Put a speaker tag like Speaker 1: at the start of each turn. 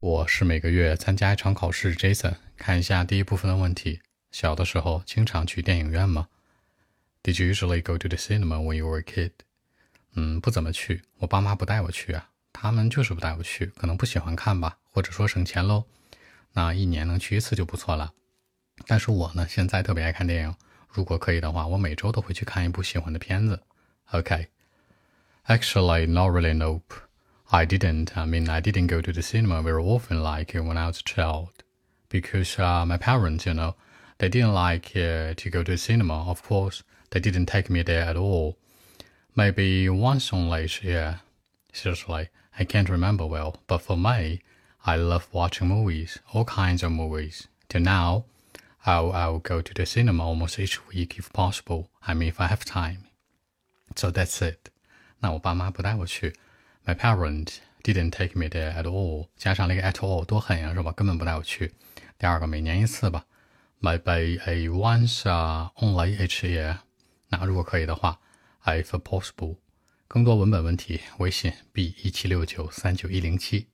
Speaker 1: 我是每个月参加一场考试。Jason，看一下第一部分的问题。小的时候经常去电影院吗？Did you usually go to the cinema when you were a kid？嗯，不怎么去，我爸妈不带我去啊，他们就是不带我去，可能不喜欢看吧，或者说省钱喽。那一年能去一次就不错了。但是我呢，现在特别爱看电影，如果可以的话，我每周都会去看一部喜欢的片子。OK，Actually, not really. Nope. I didn't. I mean, I didn't go to the cinema very often, like when I was a child, because uh, my parents, you know, they didn't like uh, to go to the cinema. Of course, they didn't take me there at all. Maybe once only each year. Seriously, I can't remember well. But for me, I love watching movies, all kinds of movies. Till now, I'll, I'll go to the cinema almost each week if possible. I mean, if I have time. So that's it. 那我爸妈不带我去。 My parent didn't take me there at all，加上那个 at all，多狠呀，是吧？根本不带我去。第二个，每年一次吧 My by a once only each year。那如果可以的话，if possible。更多文本问题，微信 b 一七六九三九一零七。